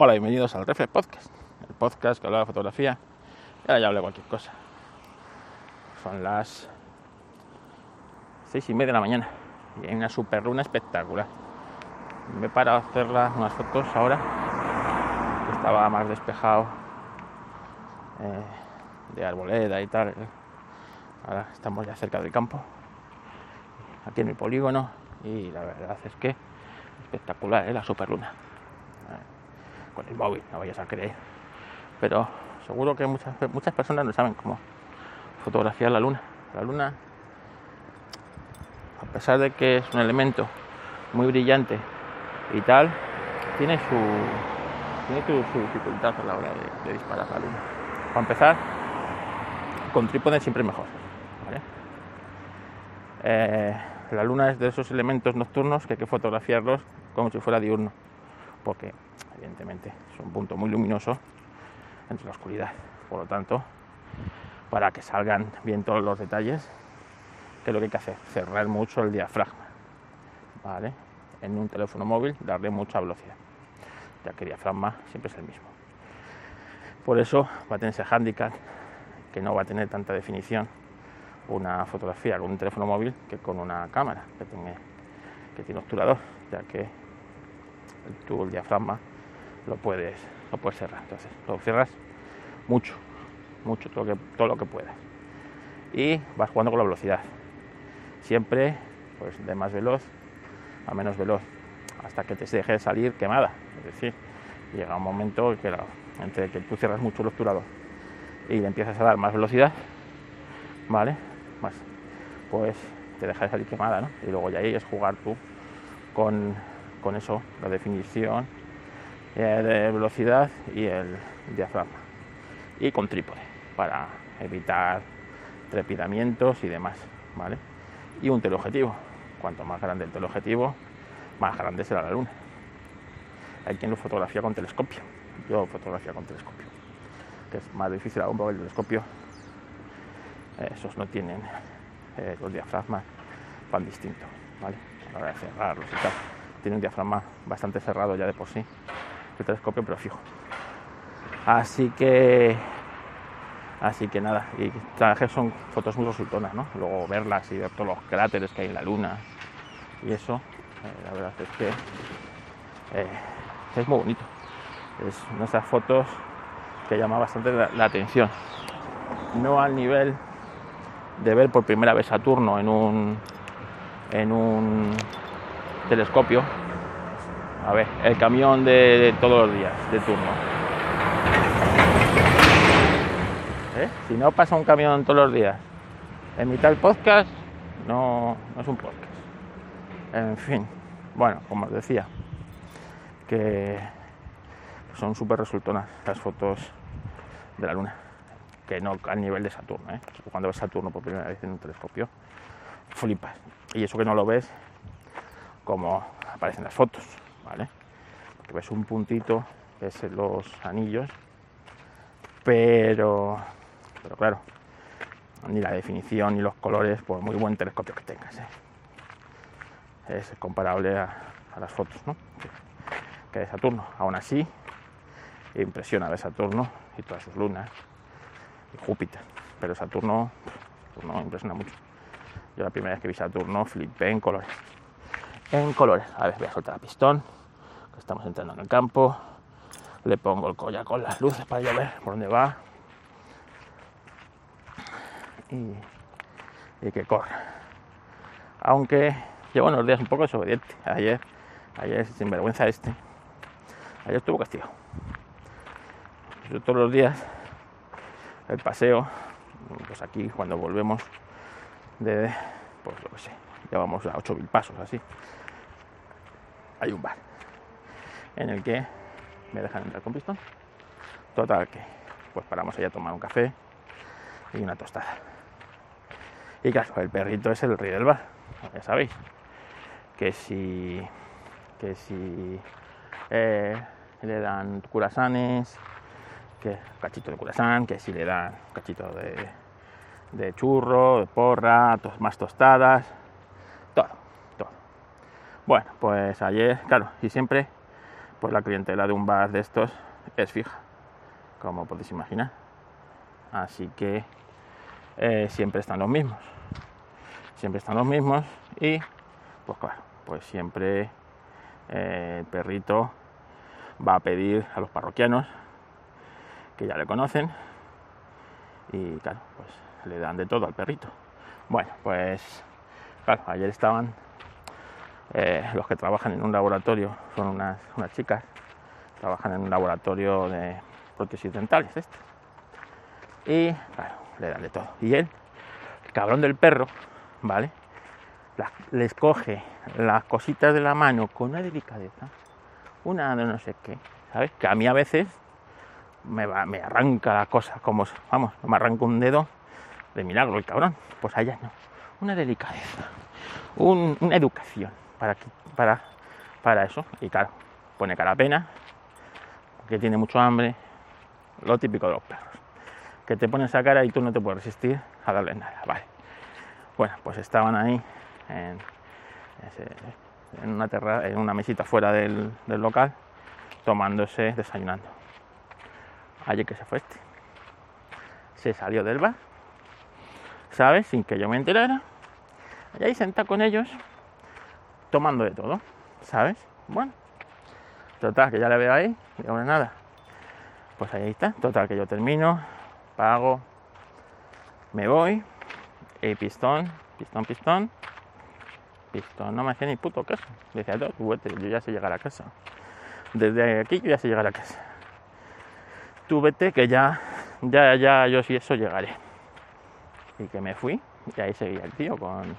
Hola, bienvenidos al Reflex Podcast, el podcast que habla de fotografía. Y ahora ya hablo de cualquier cosa. Son las seis y media de la mañana y hay una super luna espectacular. Me he parado a hacer unas fotos ahora, que estaba más despejado eh, de arboleda y tal. Ahora estamos ya cerca del campo, aquí en el polígono, y la verdad es que espectacular, ¿eh? la superluna. Con el móvil, no vayas a creer. Pero seguro que muchas, muchas personas no saben cómo fotografiar la luna. La luna, a pesar de que es un elemento muy brillante y tal, tiene su, tiene su dificultad a la hora de, disparar la luna. Para empezar, con trípode siempre mejor. Eh, la luna es de esos elementos nocturnos que hay que fotografiarlos como si fuera diurno, porque evidentemente es un punto muy luminoso entre la oscuridad. Por lo tanto, para que salgan bien todos los detalles, ¿qué es lo que hay que hacer? Cerrar mucho el diafragma, ¿vale? En un teléfono móvil darle mucha velocidad, ya que el diafragma siempre es el mismo. Por eso va a tener ese handicap que no va a tener tanta definición una fotografía con un teléfono móvil que con una cámara que tiene, que tiene obturador, ya que tú el diafragma lo puedes, lo puedes cerrar. Entonces lo cierras mucho, mucho, todo lo que, todo lo que puedas. Y vas jugando con la velocidad. Siempre pues de más veloz a menos veloz, hasta que te deje de salir quemada. Es decir, llega un momento que entre que tú cierras mucho el obturador y le empiezas a dar más velocidad, ¿vale? más, pues te deja de salir quemada, ¿no? Y luego ya ahí es jugar tú con, con eso, la definición de velocidad y el diafragma. Y con trípode, para evitar trepidamientos y demás, ¿vale? Y un teleobjetivo. Cuanto más grande el teleobjetivo, más grande será la luna. Hay quien lo fotografía con telescopio. Yo fotografía con telescopio. Que es más difícil aún porque el telescopio esos no tienen eh, los diafragmas tan distintos, ¿vale? Cerrarlos y tal. Tiene un diafragma bastante cerrado ya de por sí, el telescopio, pero fijo. Así que, así que nada, y traje son fotos muy resultonas, ¿no? Luego verlas y ver todos los cráteres que hay en la luna y eso, eh, la verdad es que eh, es muy bonito. Es una de esas fotos que llama bastante la atención. No al nivel de ver por primera vez Saturno en un, en un telescopio. A ver, el camión de, todos los días, de turno. ¿Eh? Si no pasa un camión todos los días en mitad podcast, no, no es un podcast. En fin, bueno, como os decía, que son súper resultonas las fotos de la luna que no al nivel de Saturno. ¿eh? Cuando ves Saturno por primera vez en un telescopio, flipas. Y eso que no lo ves como aparecen las fotos, ves un puntito, ves los anillos, pero, pero claro, ni la definición ni los colores, por muy buen telescopio que tengas, ¿eh? es comparable a, las fotos ¿no? que de Saturno. Aún así, impresiona ver Saturno y todas sus lunas Júpiter. Pero Saturno, Saturno impresiona mucho. Yo la primera vez que vi Saturno flipé en colores. En colores. A ver, voy a soltar la pistón, estamos entrando en el campo. Le pongo el collar con las luces para yo ver por dónde va. Y, y que corre. Aunque llevo unos días un poco desobediente. Ayer, ayer sin vergüenza este. Ayer estuvo castigado. Yo todos los días el paseo, pues aquí cuando volvemos de, pues lo que sé, ya vamos a 8.000 pasos así, hay un bar en el que me dejan entrar con pistón. Total que pues paramos allá a tomar un café y una tostada. Y claro, el perrito es el rey del bar, ya sabéis. Que si, que si eh, le dan curasanes, que cachito de curasán, que si le dan cachito de, churro, de porra, más tostadas, todo, todo. Bueno, pues ayer, claro, y siempre pues la clientela de un bar de estos es fija, como podéis imaginar. Así que eh, siempre están los mismos. Siempre están los mismos y, pues claro, pues siempre eh, el perrito va a pedir a los parroquianos que ya le conocen y claro, pues le dan de todo al perrito. Bueno, pues claro, ayer estaban eh, los que trabajan en un laboratorio, son unas, unas, chicas, trabajan en un laboratorio de prótesis dentales, este. Y claro, le dan de todo. Y él, el cabrón del perro, ¿vale? les coge las cositas de la mano con una delicadeza, una de no sé qué, ¿sabes? Que a mí a veces me, me arranca la cosa, como, vamos, me arranca un dedo de milagro el cabrón. Pues allá no. Una delicadeza, una educación para, para, para eso. Y claro, pone cara pena, que tiene mucho hambre, lo típico de los perros. Que te ponen esa cara y tú no te puedes resistir a darle nada. Vale. Bueno, pues estaban ahí en, una, terra, en una mesita fuera del, del local, tomándose, desayunando. Ayer que se fue este. Se salió del bar, ¿sabes? Sin que yo me enterara. Y ahí senta con ellos, tomando de todo, ¿sabes? Bueno, total, que ya le veo ahí, y ahora nada. Pues ahí está, total, que yo termino, pago, me voy, y pistón, pistón, pistón, pistón, no me hacía ni puto caso. Decía, yo ya sé llegar a casa. Desde aquí yo ya sé llegar a casa. Tú vete que ya, ya, ya, yo sí eso llegaré. Y que me fui, y ahí seguía el tío con,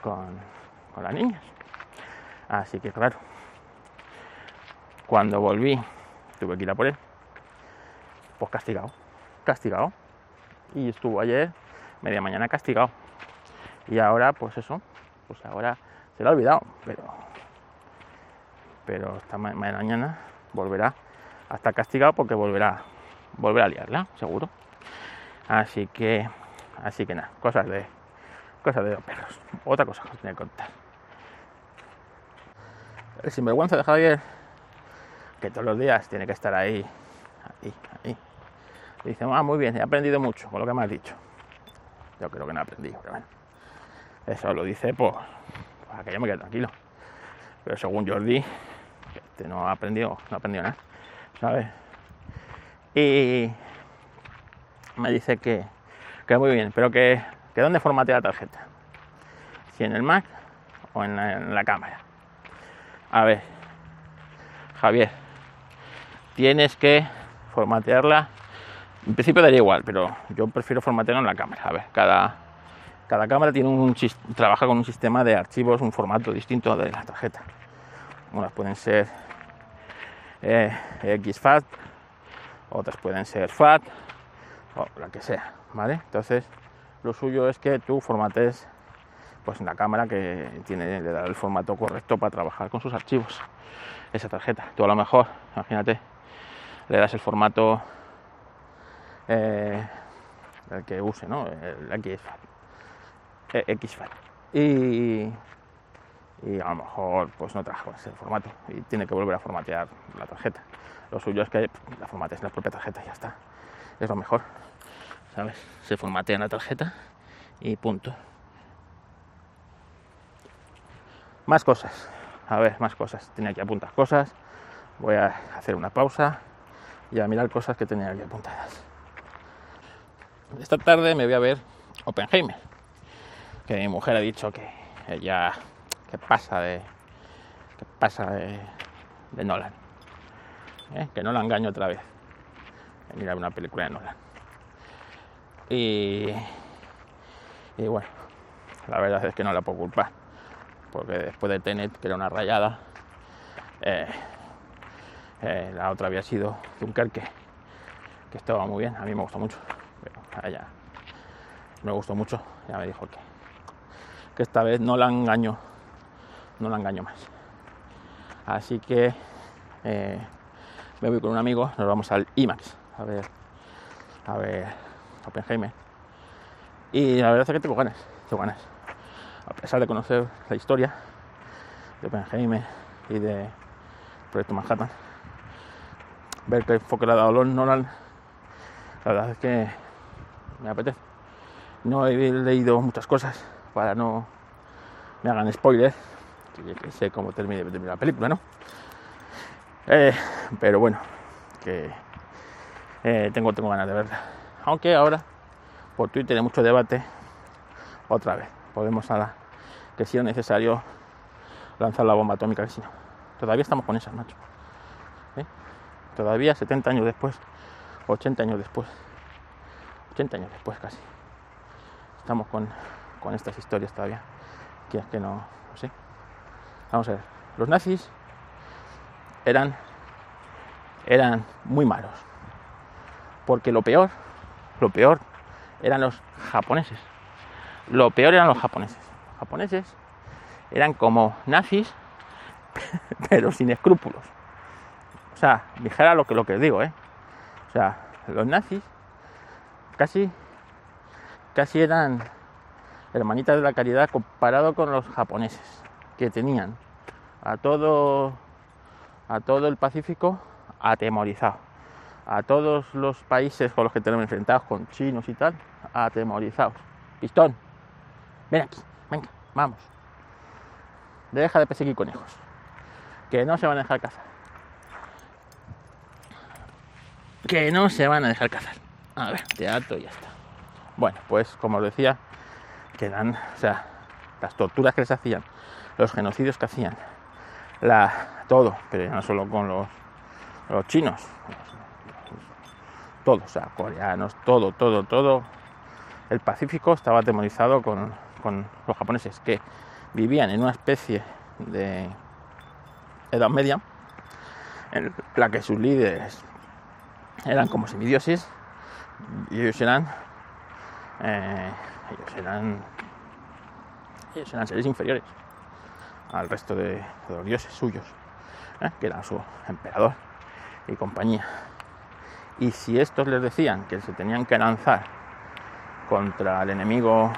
con, con las niñas. Así que claro, cuando volví, tuve que ir a por él. Pues castigado, castigado. Y estuvo ayer media mañana castigado. Y ahora, pues eso, pues ahora se lo ha olvidado, pero pero esta mañana volverá a estar castigado porque volverá volverá a liarla, seguro. Así que así que nada, cosas de cosas de los perros. Otra cosa que os tenía que contar. El sinvergüenza de Javier, que todos los días tiene que estar ahí, ahí, ahí. dice, ah, muy bien, he aprendido mucho con lo que me has dicho. Yo creo que no he aprendido, pero bueno. Eso lo dice pues, para que yo me quede tranquilo. Pero según Jordi, este no ha aprendido, no ha aprendido nada, ¿sabes? Y me dice que, que muy bien, pero que, que dónde formatea la tarjeta. Si en el Mac o en la cámara. A ver, Javier, tienes que formatearla. En principio daría igual, pero yo prefiero formatearla en la cámara. A ver, cada, cada cámara tiene un, trabaja con un sistema de archivos, un formato distinto de la tarjeta. Unas pueden ser eh, XFAT, otras pueden ser FAT, o la que sea, ¿vale? Entonces, lo suyo es que tú formates pues en la cámara que tiene le da el formato correcto para trabajar con sus archivos esa tarjeta tú a lo mejor imagínate le das el formato eh, el que use no el XFAT XFAT. Y, y a lo mejor pues no trabaja con ese formato y tiene que volver a formatear la tarjeta. Lo suyo es que la formatees en la propia tarjeta y ya está. Es lo mejor. ¿Sabes? Se formatea la tarjeta y punto. Más cosas. A ver, más cosas. Tenía que apuntar cosas. Voy a hacer una pausa y a mirar cosas que tenía aquí apuntadas. Esta tarde me voy a ver Oppenheimer que mi mujer ha dicho que ella que pasa de que pasa de, de Nolan ¿eh? que no la engaño otra vez mirar una película de Nolan y, y bueno la verdad es que no la puedo culpar porque después de Tenet que era una rayada eh, eh, la otra había sido Dunkerque que estaba muy bien a mí me gustó mucho pero me gustó mucho ya me dijo que que esta vez no la engaño, no la engaño más. Así que eh, me voy con un amigo, nos vamos al IMAX a ver, a ver Oppenheimer. Y la verdad es que tengo ganas, tengo ganas. A pesar de conocer la historia de Oppenheimer y de, Proyecto Manhattan, ver qué enfoque le ha dado Nolan, la verdad es que me apetece. No he leído muchas cosas para no me hagan spoilers, que, sé cómo termine, la película, ¿no? Eh, pero bueno, que eh, tengo, tengo ganas de verla. Aunque ahora por Twitter hay mucho debate, otra vez, podemos a que si es necesario lanzar la bomba atómica, que si no. Todavía estamos con esa, macho. ¿Eh? Todavía 70 años después, 80 años después, 80 años después casi. Estamos con, con estas historias todavía. Que es que no, no sé. Vamos a ver. Los nazis eran, eran muy malos. Porque lo peor, lo peor eran los japoneses. Lo peor eran los japoneses. Japoneses eran como nazis, pero sin escrúpulos. O sea, dijera lo que, lo que digo, ¿eh? O sea, los nazis casi, casi eran hermanitas de la caridad comparado con los japoneses, que tenían a todo, a todo el Pacífico atemorizado, a todos los países con los que tenemos enfrentados, con chinos y tal, atemorizados. Pistón, ven aquí, venga, vamos. Deja de perseguir conejos, que no se van a dejar cazar. Que no se van a dejar cazar. A ver, teatro y ya está. Bueno, pues como os decía, quedan, o sea, las torturas que les hacían, los genocidios que hacían, la, todo, pero ya no solo con los, los chinos, todos, o sea, coreanos, todo, todo, todo. El Pacífico estaba atemorizado con, con los japoneses que vivían en una especie de Edad Media en la que sus líderes eran como semidioses y ellos eran eh, ellos eran ellos eran seres inferiores al resto de, los dioses suyos ¿eh? que era su emperador y compañía y si estos les decían que se tenían que lanzar contra el enemigo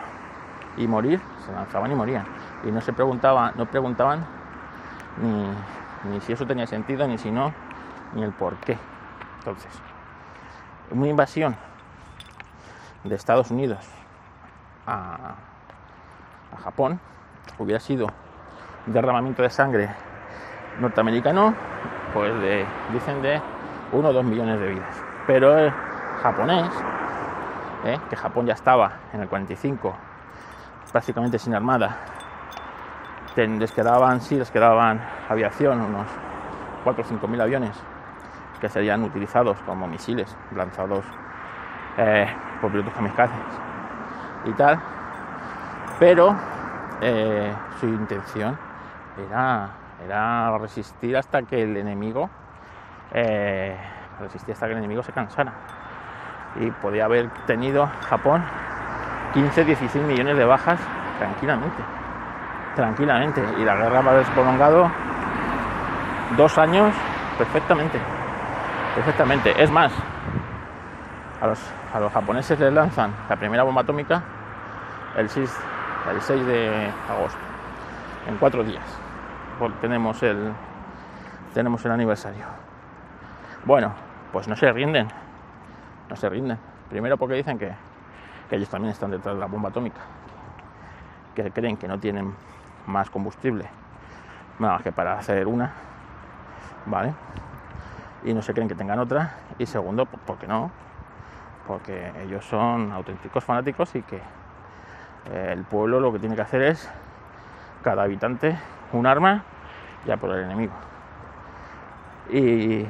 y morir, se lanzaban y morían. Y no se preguntaba, no preguntaban ni, ni si eso tenía sentido, ni si no, ni el por qué. Entonces, una invasión de Estados Unidos a, Japón hubiera sido un derramamiento de sangre norteamericano, pues de, dicen de uno o dos millones de vidas. Pero el japonés, ¿eh? que Japón ya estaba en el 45 prácticamente sin armada, les quedaban, sí, les quedaban aviación, unos 4 o 5 mil aviones que serían utilizados como misiles lanzados eh, por pilotos kamikazes y tal, pero eh, su intención era, era resistir hasta que el enemigo eh, resistir hasta que el enemigo se cansara. Y podía haber tenido Japón 15, 16 millones de bajas tranquilamente tranquilamente. Y la guerra va a haber prolongado dos años perfectamente perfectamente. Es más a los, a los japoneses les lanzan la primera bomba atómica el 6, el 6 de agosto en cuatro días. Porque tenemos el tenemos el aniversario. Bueno pues no se rinden no se rinden. Primero porque dicen que, que ellos también están detrás de la bomba atómica que creen que no tienen más combustible nada más que para hacer una vale y no se creen que tengan otra. Y segundo porque no porque ellos son auténticos fanáticos y que eh, el pueblo lo que tiene que hacer es cada habitante un arma ya por el enemigo. Y, y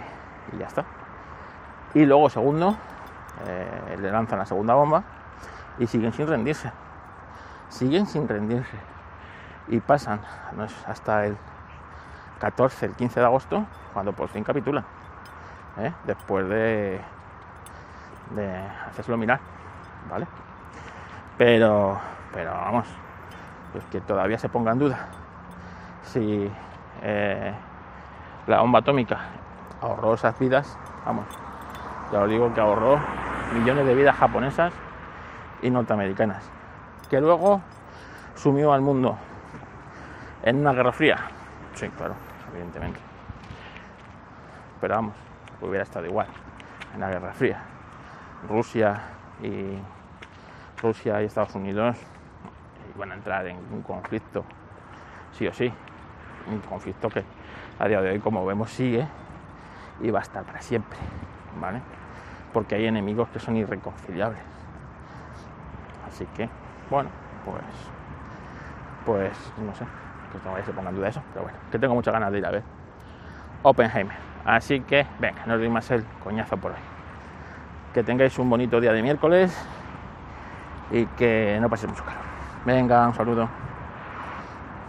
ya está. Y luego segundo eh, le lanzan la segunda bomba y siguen sin rendirse siguen sin rendirse y pasan hasta el 14, el 15 de agosto, cuando por fin capitulan, ¿eh? después de, de hacérselo mirar, ¿vale? Pero, pero vamos, pues que todavía se ponga en duda si eh, la bomba atómica ahorró esas vidas, vamos, ya os digo que ahorró millones de vidas japonesas y norteamericanas, que luego sumió al mundo en una guerra fría. Sí, claro, evidentemente. pero vamos, hubiera estado igual en la Guerra Fría. Rusia y Rusia y Estados Unidos iban a entrar en un conflicto, sí o sí, un conflicto que a día de hoy, como vemos, sigue y va a estar para siempre, ¿vale? Porque hay enemigos que son irreconciliables. Así que, bueno, pues, pues no sé, que todavía se ponga en duda eso, pero bueno, que tengo muchas ganas de ir a ver Oppenheimer. Así que, venga, no os doy más el coñazo por hoy. Que tengáis un bonito día de miércoles y que no paséis mucho calor. Venga, un saludo.